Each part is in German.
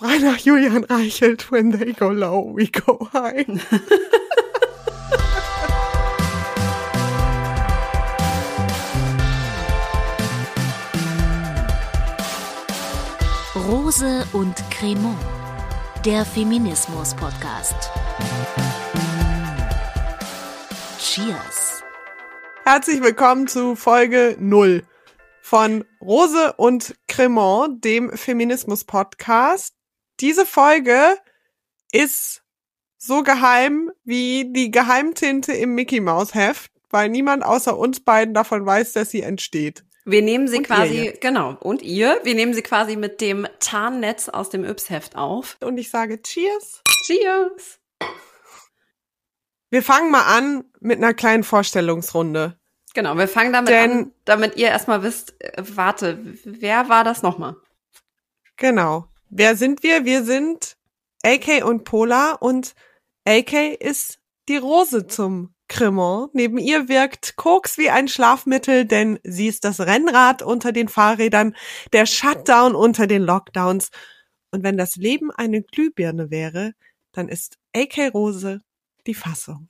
frei nach Julian Reichelt. When they go low, we go high. Rose und Cremant, der Feminismus-Podcast. Cheers. Herzlich willkommen zu Folge 0 von Rose und Cremant, dem Feminismus-Podcast. Diese Folge ist so geheim wie die Geheimtinte im Mickey Mouse Heft, weil niemand außer uns beiden davon weiß, dass sie entsteht. Wir nehmen sie Und quasi, genau, und ihr, wir nehmen sie quasi mit dem Tarnnetz aus dem Yps-Heft auf. Und ich sage Cheers. Cheers! Wir fangen mal an mit einer kleinen Vorstellungsrunde. Genau, wir fangen damit Denn- an, damit ihr erstmal wisst, äh, warte, wer war das nochmal? Genau. Wer sind wir? Wir sind AK und Pola und AK ist die Rose zum Cremant. Neben ihr wirkt Koks wie ein Schlafmittel, denn sie ist das Rennrad unter den Fahrrädern, der Shutdown unter den Lockdowns. Und wenn das Leben eine Glühbirne wäre, dann ist AK Rose die Fassung.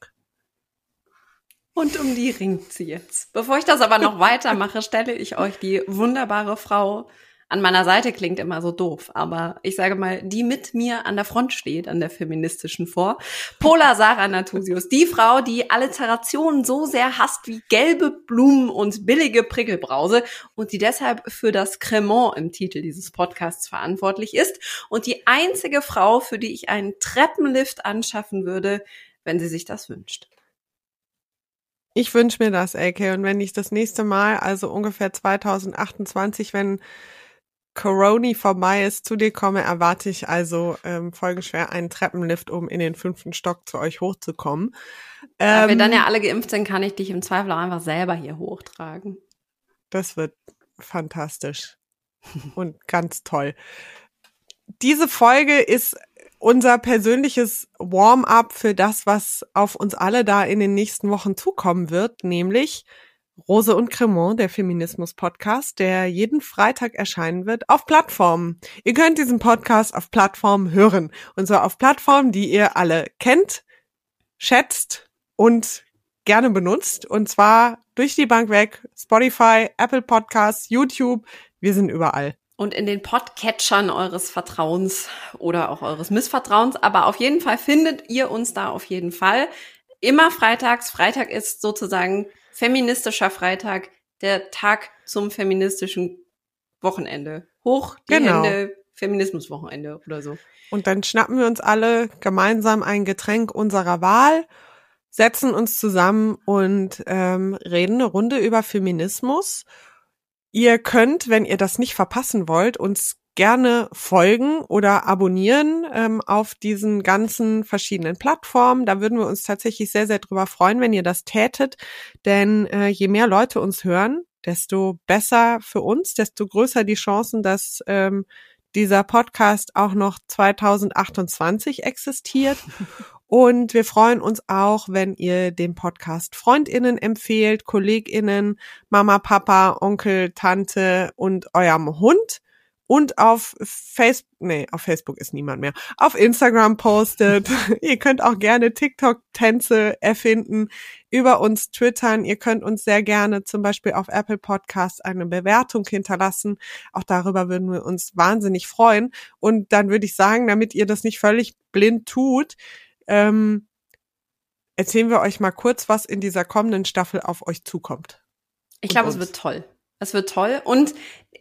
Und um die ringt sie jetzt. Bevor ich das aber noch weitermache, stelle ich euch die wunderbare Frau an meiner Seite klingt immer so doof, aber ich sage mal, die mit mir an der Front steht, an der feministischen vor. Pola Sarah Natusius, die Frau, die Alliterationen so sehr hasst wie gelbe Blumen und billige Prickelbrause und die deshalb für das Cremant im Titel dieses Podcasts verantwortlich ist und die einzige Frau, für die ich einen Treppenlift anschaffen würde, wenn sie sich das wünscht. Ich wünsche mir das, AK. Und wenn ich das nächste Mal, also ungefähr 2028, wenn Corona vorbei ist, zu dir komme, erwarte ich also ähm, folgenschwer einen Treppenlift, um in den fünften Stock zu euch hochzukommen. Da wir Ähm, dann ja alle geimpft sind, kann ich dich im Zweifel auch einfach selber hier hochtragen. Das wird fantastisch und ganz toll. Diese Folge ist unser persönliches Warm-up für das, was auf uns alle da in den nächsten Wochen zukommen wird, nämlich Rose und Cremant, der Feminismus-Podcast, der jeden Freitag erscheinen wird auf Plattformen. Ihr könnt diesen Podcast auf Plattformen hören. Und zwar auf Plattformen, die ihr alle kennt, schätzt und gerne benutzt. Und zwar durch die Bank weg. Spotify, Apple Podcasts, YouTube. Wir sind überall. Und in den Podcatchern eures Vertrauens oder auch eures Missvertrauens. Aber auf jeden Fall findet ihr uns da auf jeden Fall. Immer freitags. Freitag ist sozusagen feministischer Freitag, der Tag zum feministischen Wochenende. Hoch die Genau. Hände, Feminismuswochenende oder so. Und dann schnappen wir uns alle gemeinsam ein Getränk unserer Wahl, setzen uns zusammen und ähm, reden eine Runde über Feminismus. Ihr könnt, wenn ihr das nicht verpassen wollt, uns gerne folgen oder abonnieren ähm, auf diesen ganzen verschiedenen Plattformen. Da würden wir uns tatsächlich sehr, sehr drüber freuen, wenn ihr das tätet. Denn äh, je mehr Leute uns hören, desto besser für uns, desto größer die Chancen, dass ähm, dieser Podcast auch noch 2028 existiert. Und wir freuen uns auch, wenn ihr den Podcast Freundinnen empfehlt, Kolleginnen, Mama, Papa, Onkel, Tante und eurem Hund. Und auf Facebook, nee, auf Facebook ist niemand mehr, auf Instagram postet. ihr könnt auch gerne TikTok-Tänze erfinden, über uns twittern. Ihr könnt uns sehr gerne zum Beispiel auf Apple Podcasts eine Bewertung hinterlassen. Auch darüber würden wir uns wahnsinnig freuen. Und dann würde ich sagen, damit ihr das nicht völlig blind tut, ähm, erzählen wir euch mal kurz, was in dieser kommenden Staffel auf euch zukommt. Ich glaube, es wird toll. Es wird toll. Und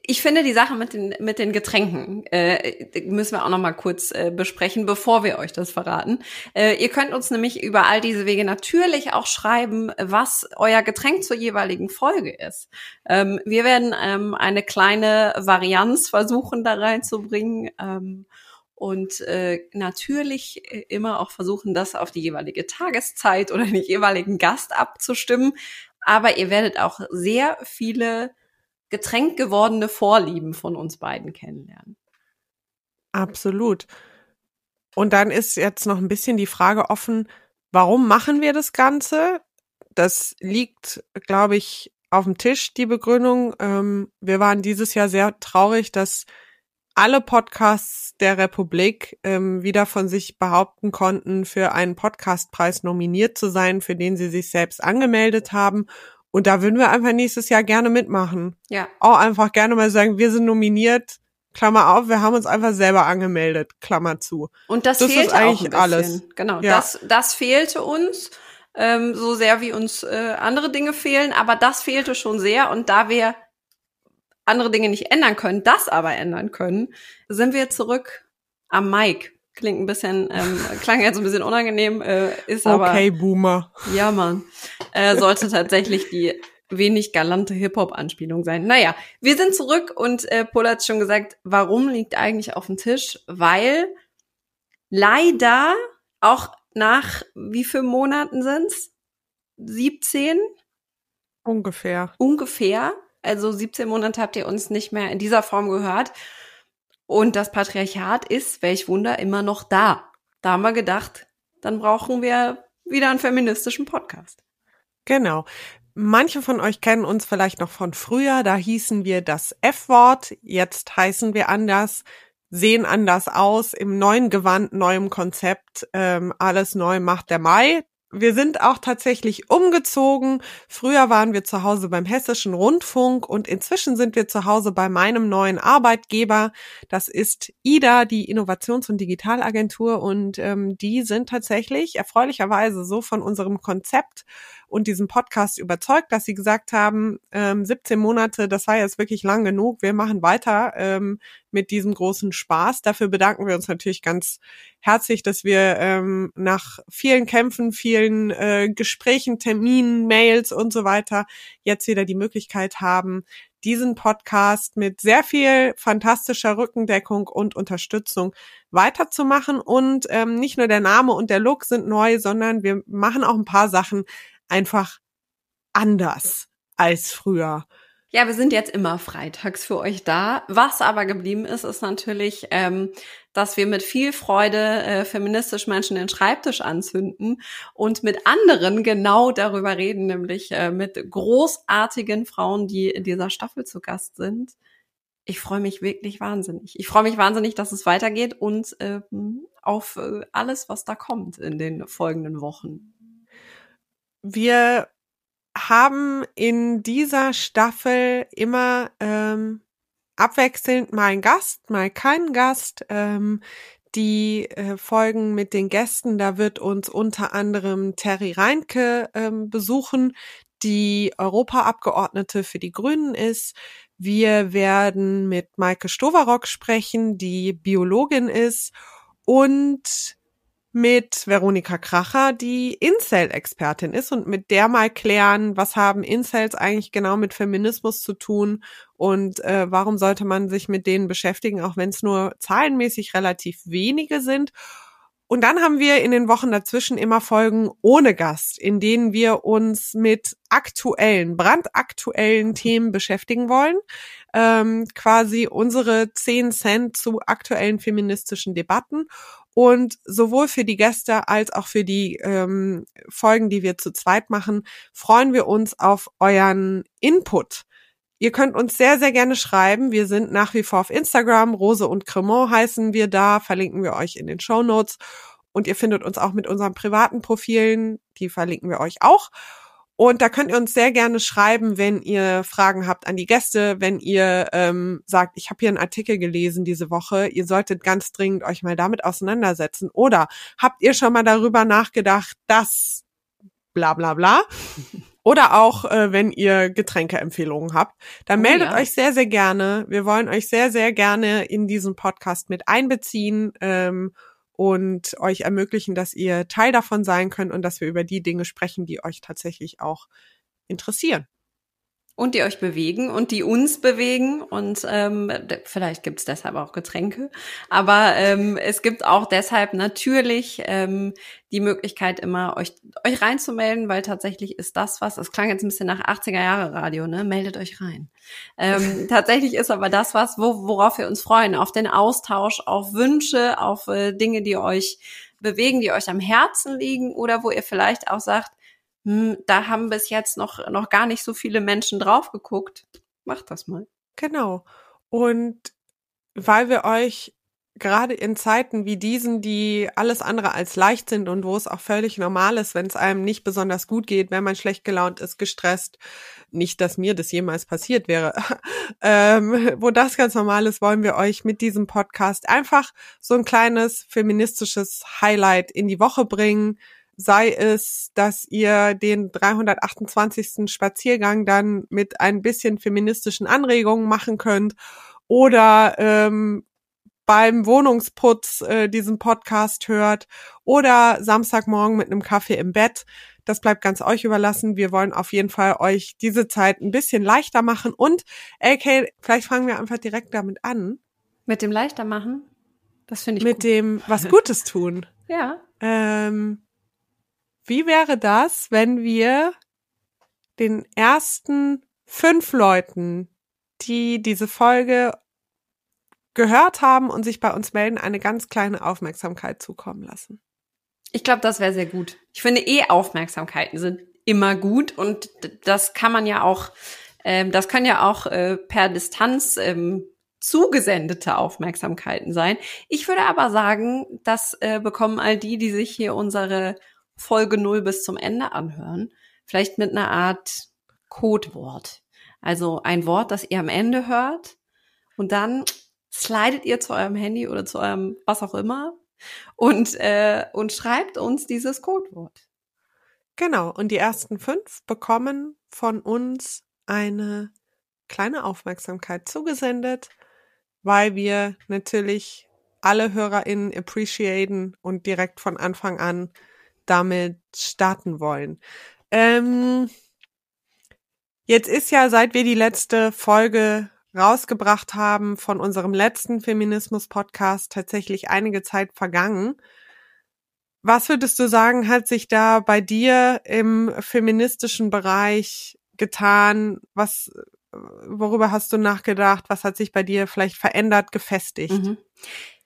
ich finde die Sache mit den, mit den Getränken äh, müssen wir auch noch mal kurz äh, besprechen, bevor wir euch das verraten. Äh, ihr könnt uns nämlich über all diese Wege natürlich auch schreiben, was euer Getränk zur jeweiligen Folge ist. Ähm, wir werden ähm, eine kleine Varianz versuchen, da reinzubringen. Ähm, und äh, natürlich äh, immer auch versuchen, das auf die jeweilige Tageszeit oder den jeweiligen Gast abzustimmen. Aber ihr werdet auch sehr viele getränkgewordene Vorlieben von uns beiden kennenlernen. Absolut. Und dann ist jetzt noch ein bisschen die Frage offen, warum machen wir das Ganze? Das liegt, glaube ich, auf dem Tisch, die Begründung. Ähm, wir waren dieses Jahr sehr traurig, dass alle Podcasts der Republik ähm, wieder von sich behaupten konnten, für einen Podcastpreis nominiert zu sein, für den sie sich selbst angemeldet haben. Und da würden wir einfach nächstes Jahr gerne mitmachen. Ja. Auch einfach gerne mal sagen, wir sind nominiert. Klammer auf, wir haben uns einfach selber angemeldet, Klammer zu. Und das, Das fehlte eigentlich alles. Genau, Ja. das, das fehlte uns, ähm, so sehr wie uns äh, andere Dinge fehlen, aber das fehlte schon sehr. Und da wir andere Dinge nicht ändern können, das aber ändern können, sind wir zurück am Mic. Klingt ein bisschen, ähm, klang jetzt ein bisschen unangenehm, äh, ist aber Okay, Boomer. ja, Mann. Äh, sollte tatsächlich die wenig galante Hip-Hop-Anspielung sein. Naja, wir sind zurück und äh, Paul hat schon gesagt, warum liegt eigentlich auf dem Tisch? Weil leider auch nach wie vielen Monaten sind's? 17 Ungefähr. ungefähr. Also 17 Monate habt ihr uns nicht mehr in dieser Form gehört. Und das Patriarchat ist, welch Wunder, immer noch da. Da haben wir gedacht, dann brauchen wir wieder einen feministischen Podcast. Genau. Manche von euch kennen uns vielleicht noch von früher, da hießen wir das F-Wort, jetzt heißen wir anders, sehen anders aus, im neuen Gewand, neuem Konzept, ähm, alles neu macht der Mai. Wir sind auch tatsächlich umgezogen. Früher waren wir zu Hause beim Hessischen Rundfunk und inzwischen sind wir zu Hause bei meinem neuen Arbeitgeber. Das ist IDA, die Innovations- und Digitalagentur und ähm, die sind tatsächlich erfreulicherweise so von unserem Konzept und diesem Podcast überzeugt, dass sie gesagt haben, ähm, 17 Monate, das war jetzt wirklich lang genug, wir machen weiter ähm, mit diesem großen Spaß. Dafür bedanken wir uns natürlich ganz herzlich, dass wir ähm, nach vielen Kämpfen, vielen äh, Gesprächen, Terminen, Mails und so weiter jetzt wieder die Möglichkeit haben, diesen Podcast mit sehr viel fantastischer Rückendeckung und Unterstützung weiterzumachen. Und ähm, nicht nur der Name und der Look sind neu, sondern wir machen auch ein paar Sachen einfach anders als früher. Ja, wir sind jetzt immer freitags für euch da. Was aber geblieben ist, ist natürlich, ähm, dass wir mit viel Freude äh, feministisch Menschen den Schreibtisch anzünden und mit anderen genau darüber reden, nämlich äh, mit großartigen Frauen, die in dieser Staffel zu Gast sind. Ich freue mich wirklich wahnsinnig. Ich freue mich wahnsinnig, dass es weitergeht und ähm, auf äh, alles, was da kommt in den folgenden Wochen. Wir haben in dieser Staffel immer ähm, abwechselnd mal einen Gast, mal keinen Gast. Ähm, die äh, Folgen mit den Gästen, da wird uns unter anderem Terry Reinke ähm, besuchen, die Europaabgeordnete für die Grünen ist. Wir werden mit Maike Stoverock sprechen, die Biologin ist und mit Veronika Kracher, die Incel-Expertin ist und mit der mal klären, was haben Incels eigentlich genau mit Feminismus zu tun und äh, warum sollte man sich mit denen beschäftigen, auch wenn es nur zahlenmäßig relativ wenige sind. Und dann haben wir in den Wochen dazwischen immer Folgen ohne Gast, in denen wir uns mit aktuellen, brandaktuellen Themen beschäftigen wollen. Ähm, quasi unsere 10 Cent zu aktuellen feministischen Debatten. Und sowohl für die Gäste als auch für die ähm, Folgen, die wir zu zweit machen, freuen wir uns auf euren Input. Ihr könnt uns sehr, sehr gerne schreiben. Wir sind nach wie vor auf Instagram. Rose und Cremant heißen wir da. Verlinken wir euch in den Show Notes. Und ihr findet uns auch mit unseren privaten Profilen. Die verlinken wir euch auch. Und da könnt ihr uns sehr gerne schreiben, wenn ihr Fragen habt an die Gäste, wenn ihr ähm, sagt, ich habe hier einen Artikel gelesen diese Woche, ihr solltet ganz dringend euch mal damit auseinandersetzen. Oder habt ihr schon mal darüber nachgedacht, dass bla bla bla. Oder auch, äh, wenn ihr Getränkeempfehlungen habt, dann Oh meldet ja. euch sehr, sehr gerne. Wir wollen euch sehr, sehr gerne in diesen Podcast mit einbeziehen ähm, und euch ermöglichen, dass ihr Teil davon sein könnt und dass wir über die Dinge sprechen, die euch tatsächlich auch interessieren. Und die euch bewegen und die uns bewegen. Und ähm, vielleicht gibt's deshalb auch Getränke. Aber ähm, es gibt auch deshalb natürlich ähm, die Möglichkeit, immer euch, euch reinzumelden, weil tatsächlich ist das was, es klang jetzt ein bisschen nach 80er Jahre Radio, ne? Meldet euch rein. Ähm, tatsächlich ist aber das was, wo, worauf wir uns freuen, auf den Austausch, auf Wünsche, auf äh, Dinge, die euch bewegen, die euch am Herzen liegen oder wo ihr vielleicht auch sagt, hm, da haben bis jetzt noch, noch gar nicht so viele Menschen drauf geguckt. Macht das mal. Genau. Und weil wir euch gerade in Zeiten wie diesen, die alles andere als leicht sind und wo es auch völlig normal ist, wenn es einem nicht besonders gut geht, wenn man schlecht gelaunt ist, gestresst, nicht, dass mir das jemals passiert wäre, ähm, wo das ganz normal ist, wollen wir euch mit diesem Podcast einfach so ein kleines feministisches Highlight in die Woche bringen. Sei es, dass ihr den 328. Spaziergang dann mit ein bisschen feministischen Anregungen machen könnt oder ähm, beim Wohnungsputz äh, diesen Podcast hört oder Samstagmorgen mit einem Kaffee im Bett. Das bleibt ganz euch überlassen. Wir wollen auf jeden Fall euch diese Zeit ein bisschen leichter machen. Und, AK, vielleicht fangen wir einfach direkt damit an. Mit dem leichter machen? Das finde ich Mit gut. dem was Gutes tun. ja. Ähm, wie wäre das, wenn wir den ersten fünf Leuten, die diese Folge gehört haben und sich bei uns melden, eine ganz kleine Aufmerksamkeit zukommen lassen. Ich glaube, das wäre sehr gut. Ich finde eh Aufmerksamkeiten sind immer gut und das kann man ja auch, ähm, das können ja auch äh, per Distanz ähm, zugesendete Aufmerksamkeiten sein. Ich würde aber sagen, das äh, bekommen all die, die sich hier unsere Folge null bis zum Ende anhören, vielleicht mit einer Art Codewort. Also ein Wort, das ihr am Ende hört und dann slidet ihr zu eurem Handy oder zu eurem was auch immer und, äh, und schreibt uns dieses Codewort. Genau, und die ersten fünf bekommen von uns eine kleine Aufmerksamkeit zugesendet, weil wir natürlich alle HörerInnen appreciaten und direkt von Anfang an damit starten wollen. Ähm, jetzt ist ja, seit wir die letzte Folge rausgebracht haben von unserem letzten Feminismus-Podcast tatsächlich einige Zeit vergangen. Was würdest du sagen, hat sich da bei dir im feministischen Bereich getan? Was, worüber hast du nachgedacht? Was hat sich bei dir vielleicht verändert, gefestigt? Mhm.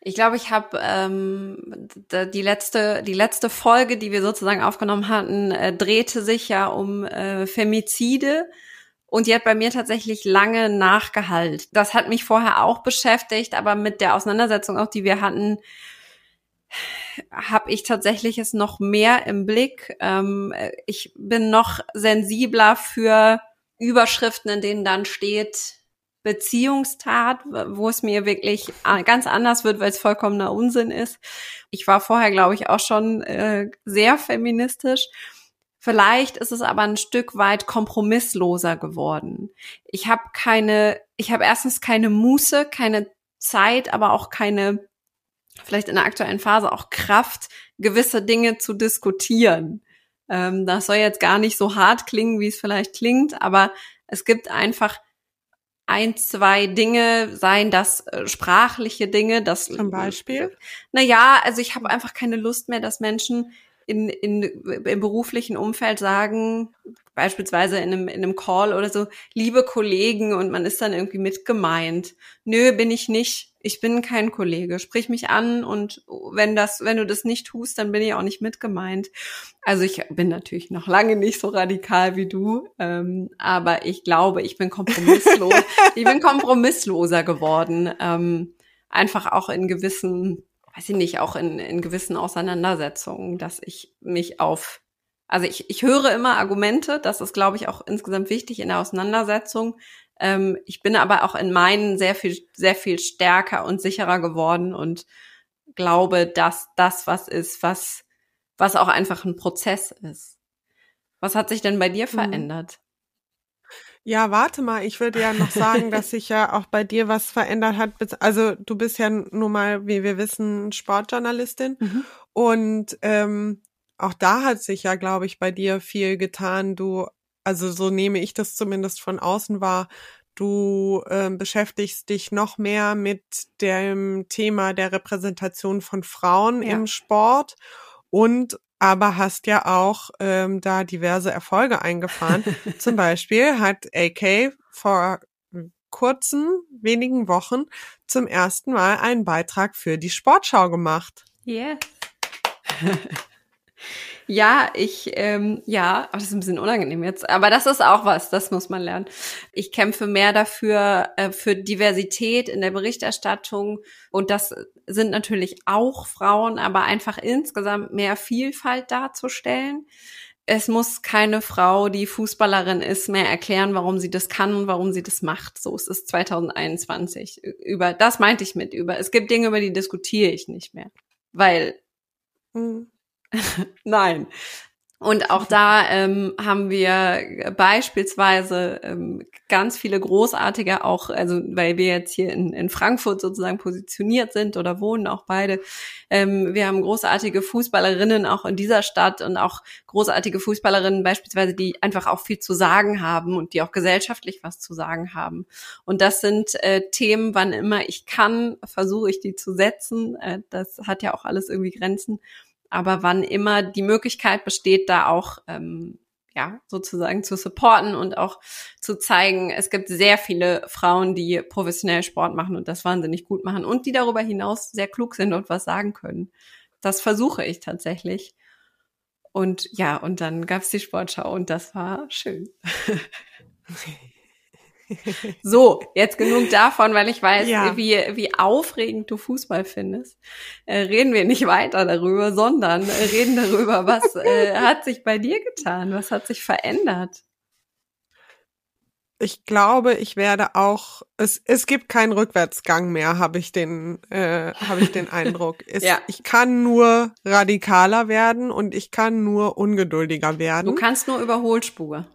Ich glaube, ich habe ähm, die letzte die letzte Folge, die wir sozusagen aufgenommen hatten, äh, drehte sich ja um äh, Femizide und die hat bei mir tatsächlich lange nachgehalt. Das hat mich vorher auch beschäftigt, aber mit der Auseinandersetzung auch, die wir hatten, habe ich tatsächlich es noch mehr im Blick. Ähm, ich bin noch sensibler für Überschriften, in denen dann steht Beziehungstat, wo es mir wirklich ganz anders wird, weil es vollkommener Unsinn ist. Ich war vorher, glaube ich, auch schon äh, sehr feministisch Vielleicht ist es aber ein Stück weit kompromissloser geworden. Ich habe keine, ich habe erstens keine Muße, keine Zeit, aber auch keine, vielleicht in der aktuellen Phase auch Kraft, gewisse Dinge zu diskutieren. Ähm, das soll jetzt gar nicht so hart klingen, wie es vielleicht klingt, aber es gibt einfach ein, zwei Dinge, seien das äh, sprachliche Dinge, das zum Beispiel. Naja, also ich habe einfach keine Lust mehr, dass Menschen in, in, im beruflichen Umfeld sagen, beispielsweise in einem, in einem Call oder so, liebe Kollegen und man ist dann irgendwie mitgemeint. Nö, bin ich nicht. Ich bin kein Kollege. Sprich mich an und wenn das, wenn du das nicht tust, dann bin ich auch nicht mitgemeint. Also ich bin natürlich noch lange nicht so radikal wie du, ähm, aber ich glaube, ich bin kompromisslos. ich bin kompromissloser geworden. Ähm, einfach auch in gewissen weiß ich nicht, auch in, in gewissen Auseinandersetzungen, dass ich mich auf, also ich, ich höre immer Argumente, das ist, glaube ich, auch insgesamt wichtig in der Auseinandersetzung. Ähm, ich bin aber auch in meinen sehr viel, sehr viel stärker und sicherer geworden und glaube, dass das was ist, was, was auch einfach ein Prozess ist. Was hat sich denn bei dir mhm. verändert? Ja, warte mal, ich würde ja noch sagen, dass sich ja auch bei dir was verändert hat. Also du bist ja nun mal, wie wir wissen, Sportjournalistin. Mhm. Und ähm, auch da hat sich ja, glaube ich, bei dir viel getan. Du, also so nehme ich das zumindest von außen wahr. Du ähm, beschäftigst dich noch mehr mit dem Thema der Repräsentation von Frauen ja. im Sport und aber hast ja auch ähm, da diverse Erfolge eingefahren. Zum Beispiel hat AK vor kurzen, wenigen Wochen zum ersten Mal einen Beitrag für die Sportschau gemacht. Yeah. Ja, ich, ähm, ja, aber das ist ein bisschen unangenehm jetzt. Aber das ist auch was, das muss man lernen. Ich kämpfe mehr dafür, äh, für Diversität in der Berichterstattung. Und das sind natürlich auch Frauen, aber einfach insgesamt mehr Vielfalt darzustellen. Es muss keine Frau, die Fußballerin ist, mehr erklären, warum sie das kann und warum sie das macht. So es ist 2021. Über das meinte ich mit über. Es gibt Dinge, über die diskutiere ich nicht mehr, weil mhm. Nein. Und auch da ähm, haben wir beispielsweise ähm, ganz viele großartige auch, also weil wir jetzt hier in, in Frankfurt sozusagen positioniert sind oder wohnen auch beide. Ähm, wir haben großartige Fußballerinnen auch in dieser Stadt und auch großartige Fußballerinnen beispielsweise, die einfach auch viel zu sagen haben und die auch gesellschaftlich was zu sagen haben. Und das sind äh, Themen, wann immer ich kann, versuche ich die zu setzen. Äh, das hat ja auch alles irgendwie Grenzen aber wann immer die Möglichkeit besteht, da auch ähm, ja sozusagen zu supporten und auch zu zeigen, es gibt sehr viele Frauen, die professionell Sport machen und das wahnsinnig gut machen und die darüber hinaus sehr klug sind und was sagen können. Das versuche ich tatsächlich. Und ja, und dann gab's die Sportschau und das war schön. So, jetzt genug davon, weil ich weiß, ja. wie, wie aufregend du Fußball findest. Äh, reden wir nicht weiter darüber, sondern reden darüber, was äh, hat sich bei dir getan? Was hat sich verändert? Ich glaube, ich werde auch, es, es gibt keinen Rückwärtsgang mehr, habe ich den, äh, habe ich den Eindruck. Es, ja. Ich kann nur radikaler werden und ich kann nur ungeduldiger werden. Du kannst nur Überholspur.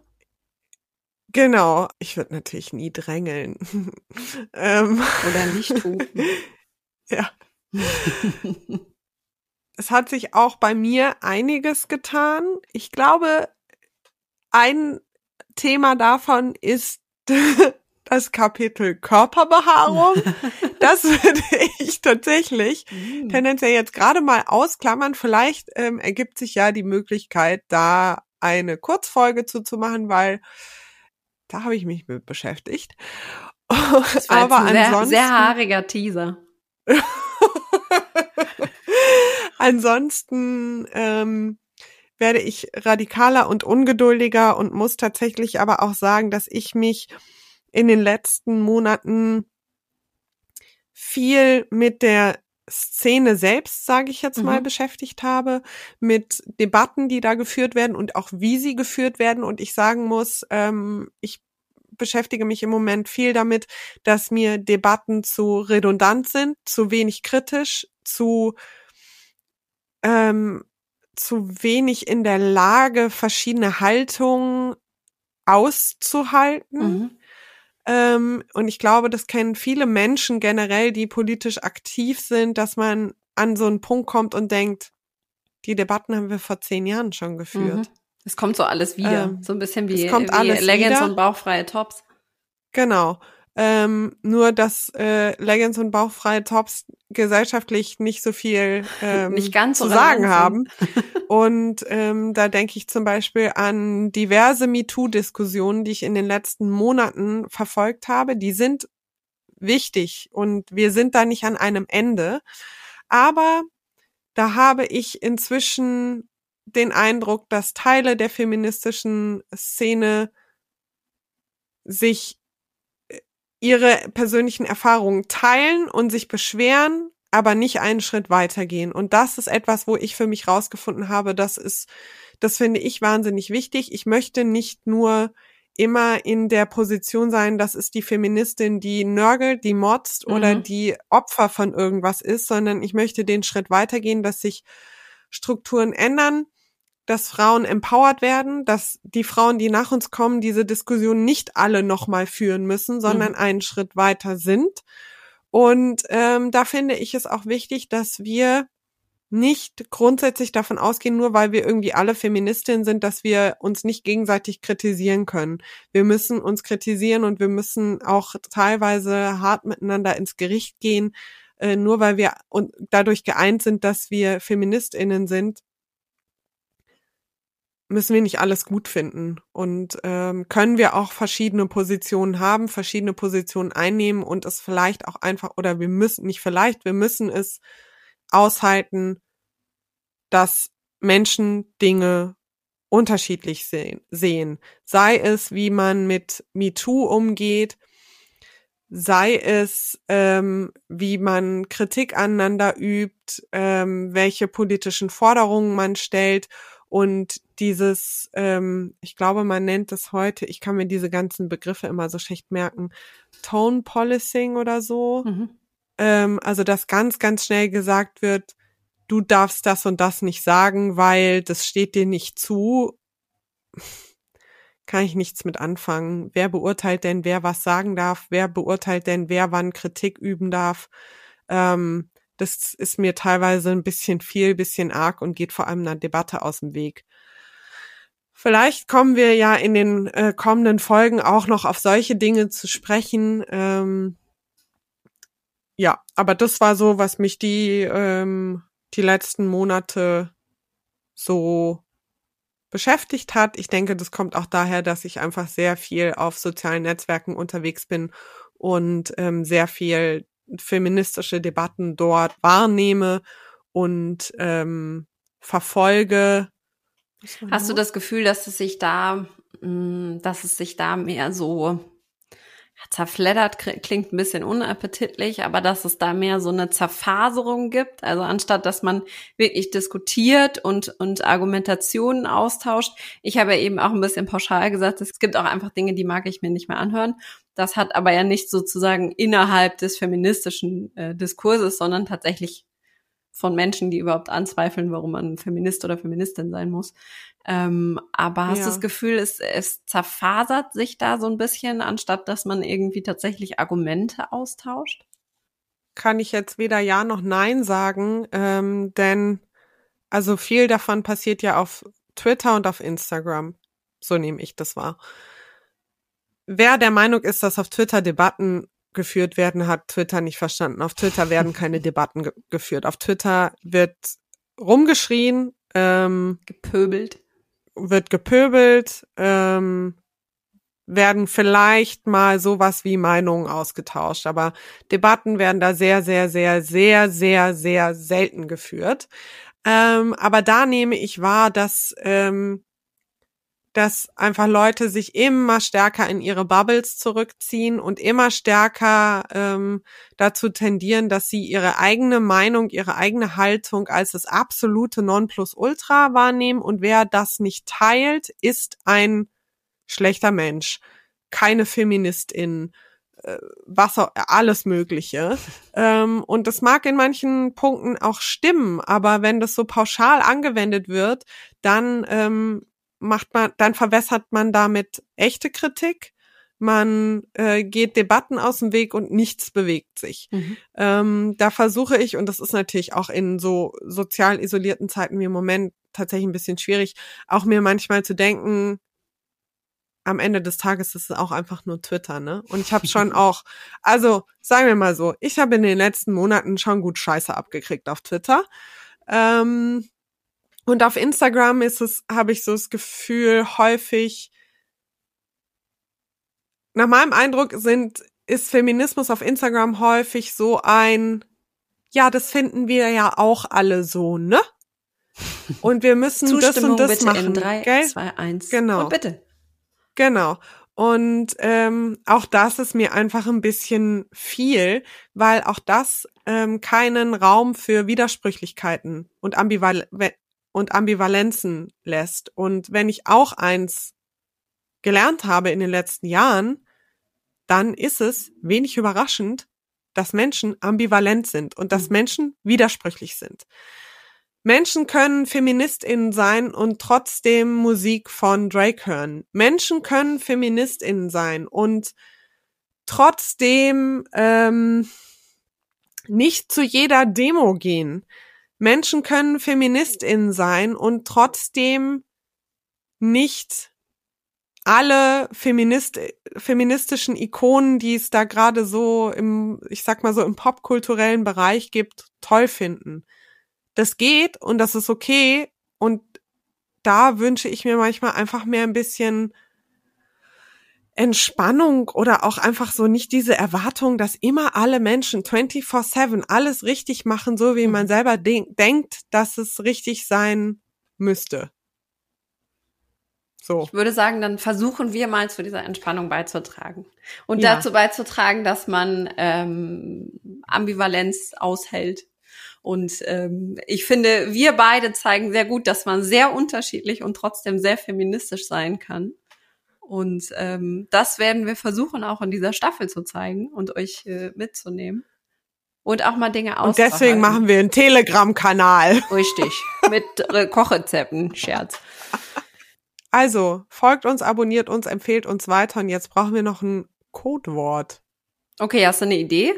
Genau, ich würde natürlich nie drängeln. ähm, Oder nicht hupen. ja. es hat sich auch bei mir einiges getan. Ich glaube, ein Thema davon ist das Kapitel Körperbehaarung. Das würde ich tatsächlich mm. tendenziell jetzt gerade mal ausklammern. Vielleicht ähm, ergibt sich ja die Möglichkeit, da eine Kurzfolge zuzumachen, weil da habe ich mich mit beschäftigt. Das war Aber ein ansonsten, sehr, sehr haariger Teaser. ansonsten ähm, werde ich radikaler und ungeduldiger und muss tatsächlich aber auch sagen, dass ich mich in den letzten Monaten viel mit der Szene selbst, sage ich jetzt mhm. mal, beschäftigt habe, mit Debatten, die da geführt werden und auch wie sie geführt werden. Und ich sagen muss, ähm, ich beschäftige mich im Moment viel damit, dass mir Debatten zu redundant sind, zu wenig kritisch, zu ähm, zu wenig in der Lage, verschiedene Haltungen auszuhalten. Mhm. Ähm, und ich glaube, das kennen viele Menschen generell, die politisch aktiv sind, dass man an so einen Punkt kommt und denkt, die Debatten haben wir vor zehn Jahren schon geführt. Mhm. Es kommt so alles wieder. Ähm, so ein bisschen wie, wie Leggings wieder. und bauchfreie Tops. Genau. Ähm, nur, dass äh, Leggings und bauchfreie Tops gesellschaftlich nicht so viel ähm, nicht ganz zu sagen haben. und ähm, da denke ich zum Beispiel an diverse MeToo-Diskussionen, die ich in den letzten Monaten verfolgt habe. Die sind wichtig und wir sind da nicht an einem Ende. Aber da habe ich inzwischen den Eindruck, dass Teile der feministischen Szene sich ihre persönlichen Erfahrungen teilen und sich beschweren, aber nicht einen Schritt weitergehen. Und das ist etwas, wo ich für mich rausgefunden habe, das ist, das finde ich wahnsinnig wichtig. Ich möchte nicht nur immer in der Position sein, das ist die Feministin, die nörgelt, die motzt mhm. oder die Opfer von irgendwas ist, sondern ich möchte den Schritt weitergehen, dass sich Strukturen ändern, dass Frauen empowered werden, dass die Frauen, die nach uns kommen, diese Diskussion nicht alle nochmal führen müssen, sondern mhm. einen Schritt weiter sind. Und ähm, da finde ich es auch wichtig, dass wir nicht grundsätzlich davon ausgehen, nur weil wir irgendwie alle Feministinnen sind, dass wir uns nicht gegenseitig kritisieren können. Wir müssen uns kritisieren und wir müssen auch teilweise hart miteinander ins Gericht gehen, äh, nur weil wir und dadurch geeint sind, dass wir Feministinnen sind, müssen wir nicht alles gut finden und ähm, können wir auch verschiedene Positionen haben, verschiedene Positionen einnehmen und es vielleicht auch einfach oder wir müssen nicht vielleicht, wir müssen es aushalten, dass Menschen Dinge unterschiedlich sehen, sehen. Sei es, wie man mit MeToo umgeht, sei es, ähm, wie man Kritik aneinander übt, ähm, welche politischen Forderungen man stellt und dieses, ähm, ich glaube, man nennt es heute, ich kann mir diese ganzen Begriffe immer so schlecht merken, Tone Policing oder so. Mhm. Ähm, also, dass ganz, ganz schnell gesagt wird, du darfst das und das nicht sagen, weil das steht dir nicht zu kann ich nichts mit anfangen. Wer beurteilt denn, wer was sagen darf? Wer beurteilt denn, wer wann Kritik üben darf? Ähm, das ist mir teilweise ein bisschen viel, bisschen arg und geht vor allem einer Debatte aus dem Weg. Vielleicht kommen wir ja in den äh, kommenden Folgen auch noch auf solche Dinge zu sprechen. Ähm, ja, aber das war so, was mich die ähm, die letzten Monate so beschäftigt hat. Ich denke, das kommt auch daher, dass ich einfach sehr viel auf sozialen Netzwerken unterwegs bin und ähm, sehr viel feministische Debatten dort wahrnehme und ähm, verfolge. Hast du das Gefühl, dass es sich da, mm, dass es sich da mehr so zerfleddert klingt ein bisschen unappetitlich, aber dass es da mehr so eine Zerfaserung gibt. Also anstatt, dass man wirklich diskutiert und, und Argumentationen austauscht. Ich habe ja eben auch ein bisschen pauschal gesagt, es gibt auch einfach Dinge, die mag ich mir nicht mehr anhören. Das hat aber ja nicht sozusagen innerhalb des feministischen äh, Diskurses, sondern tatsächlich von Menschen, die überhaupt anzweifeln, warum man Feminist oder Feministin sein muss. Ähm, aber hast du das Gefühl, es, es zerfasert sich da so ein bisschen, anstatt dass man irgendwie tatsächlich Argumente austauscht? Kann ich jetzt weder Ja noch Nein sagen, ähm, denn also viel davon passiert ja auf Twitter und auf Instagram. So nehme ich das wahr. Wer der Meinung ist, dass auf Twitter Debatten geführt werden, hat Twitter nicht verstanden. Auf Twitter werden keine Debatten ge geführt. Auf Twitter wird rumgeschrien, ähm, gepöbelt wird gepöbelt, ähm, werden vielleicht mal sowas wie Meinungen ausgetauscht, aber Debatten werden da sehr, sehr, sehr, sehr, sehr, sehr selten geführt. Ähm, aber da nehme ich wahr, dass ähm, dass einfach Leute sich immer stärker in ihre Bubbles zurückziehen und immer stärker ähm, dazu tendieren, dass sie ihre eigene Meinung, ihre eigene Haltung als das absolute Nonplusultra wahrnehmen und wer das nicht teilt, ist ein schlechter Mensch, keine Feministin, äh, was auch, alles Mögliche. ähm, und das mag in manchen Punkten auch stimmen, aber wenn das so pauschal angewendet wird, dann ähm, macht man, dann verwässert man damit echte Kritik. Man äh, geht Debatten aus dem Weg und nichts bewegt sich. Mhm. Ähm, da versuche ich, und das ist natürlich auch in so sozial isolierten Zeiten wie im Moment tatsächlich ein bisschen schwierig, auch mir manchmal zu denken, am Ende des Tages ist es auch einfach nur Twitter, ne? Und ich habe schon auch, also sagen wir mal so, ich habe in den letzten Monaten schon gut Scheiße abgekriegt auf Twitter. Ähm, und auf Instagram ist es, habe ich so das Gefühl, häufig, nach meinem Eindruck sind, ist Feminismus auf Instagram häufig so ein, ja, das finden wir ja auch alle so, ne? Und wir müssen das und das bitte machen. In drei, gell? zwei, eins. Genau. Und bitte. Genau. Und ähm, auch das ist mir einfach ein bisschen viel, weil auch das ähm, keinen Raum für Widersprüchlichkeiten und Ambival und Ambivalenzen lässt. Und wenn ich auch eins gelernt habe in den letzten Jahren, dann ist es wenig überraschend, dass Menschen ambivalent sind und dass mhm. Menschen widersprüchlich sind. Menschen können Feministinnen sein und trotzdem Musik von Drake hören. Menschen können Feministinnen sein und trotzdem ähm, nicht zu jeder Demo gehen. Menschen können Feministinnen sein und trotzdem nicht alle Feminist, feministischen Ikonen, die es da gerade so im, ich sag mal so im popkulturellen Bereich gibt, toll finden. Das geht und das ist okay und da wünsche ich mir manchmal einfach mehr ein bisschen Entspannung oder auch einfach so nicht diese Erwartung, dass immer alle Menschen 24-7 alles richtig machen, so wie man mhm. selber de denkt, dass es richtig sein müsste. So. Ich würde sagen, dann versuchen wir mal zu dieser Entspannung beizutragen. Und Ja. dazu beizutragen, dass man ähm, Ambivalenz aushält. Und ähm, ich finde, wir beide zeigen sehr gut, dass man sehr unterschiedlich und trotzdem sehr feministisch sein kann. Und ähm, das werden wir versuchen, auch in dieser Staffel zu zeigen und euch äh, mitzunehmen. Und auch mal Dinge Und deswegen machen wir einen Telegram-Kanal. Richtig. Mit äh, Kochrezepten, Scherz. Also, folgt uns, abonniert uns, empfehlt uns weiter. Und jetzt brauchen wir noch ein Codewort. Okay, hast du eine Idee?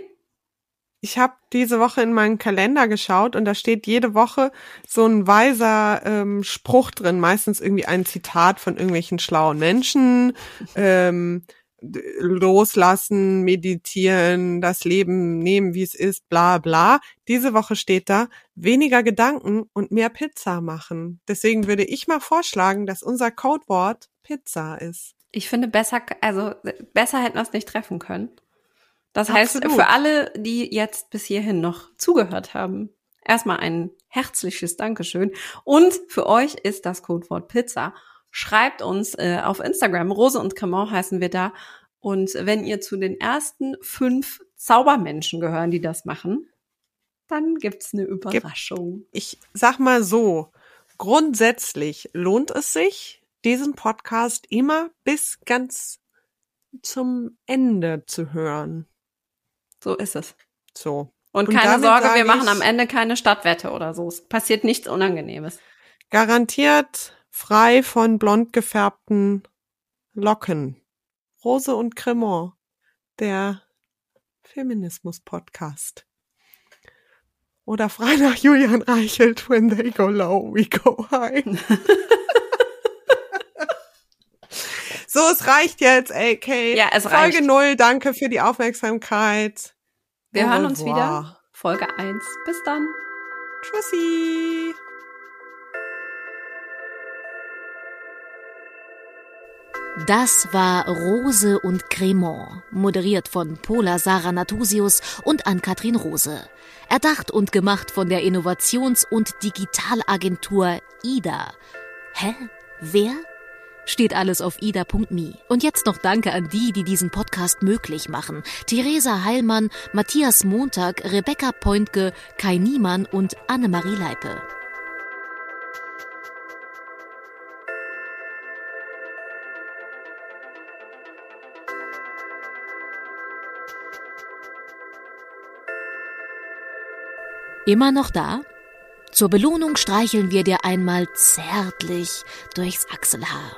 Ich habe diese Woche in meinen Kalender geschaut und da steht jede Woche so ein weiser ähm, Spruch drin, meistens irgendwie ein Zitat von irgendwelchen schlauen Menschen, ähm, loslassen, meditieren, das Leben nehmen, wie es ist, bla bla. Diese Woche steht da, weniger Gedanken und mehr Pizza machen. Deswegen würde ich mal vorschlagen, dass unser Codewort Pizza ist. Ich finde, besser, also besser hätten wir es nicht treffen können. Das heißt, Absolut. für alle, die jetzt bis hierhin noch zugehört haben, erstmal ein herzliches Dankeschön. Und für euch ist das Codewort Pizza. Schreibt uns äh, auf Instagram, Rose und Cremant heißen wir da. Und wenn ihr zu den ersten fünf Zaubermenschen gehören, die das machen, dann gibt's eine Überraschung. ich sag mal so, grundsätzlich lohnt es sich, diesen Podcast immer bis ganz zum Ende zu hören. So ist es. So. Und, Und keine Sorge, wir machen am Ende keine Stadtwette oder so. Es passiert nichts Unangenehmes. Garantiert frei von blond gefärbten Locken. Rose und Cremant, der Feminismus-Podcast. Oder frei nach Julian Reichelt, when they go low, we go high. so, es reicht jetzt, AK. Ja, es Folge reicht. null, danke für die Aufmerksamkeit. Wir Au hören uns wieder. Folge 1. Bis dann. Tschüssi. Das war Rose und Cremant, moderiert von Pola Sarah Natusius und Ann-Kathrin Rose. Erdacht und gemacht von der Innovations- und Digitalagentur IDA. Hä? Wer? Steht alles auf ida.me. Und jetzt noch Danke an die, die diesen Podcast möglich machen. Theresa Heilmann, Matthias Montag, Rebecca Pointke, Kai Niemann und Annemarie Leipe. Immer noch da? Zur Belohnung streicheln wir dir einmal zärtlich durchs Achselhaar.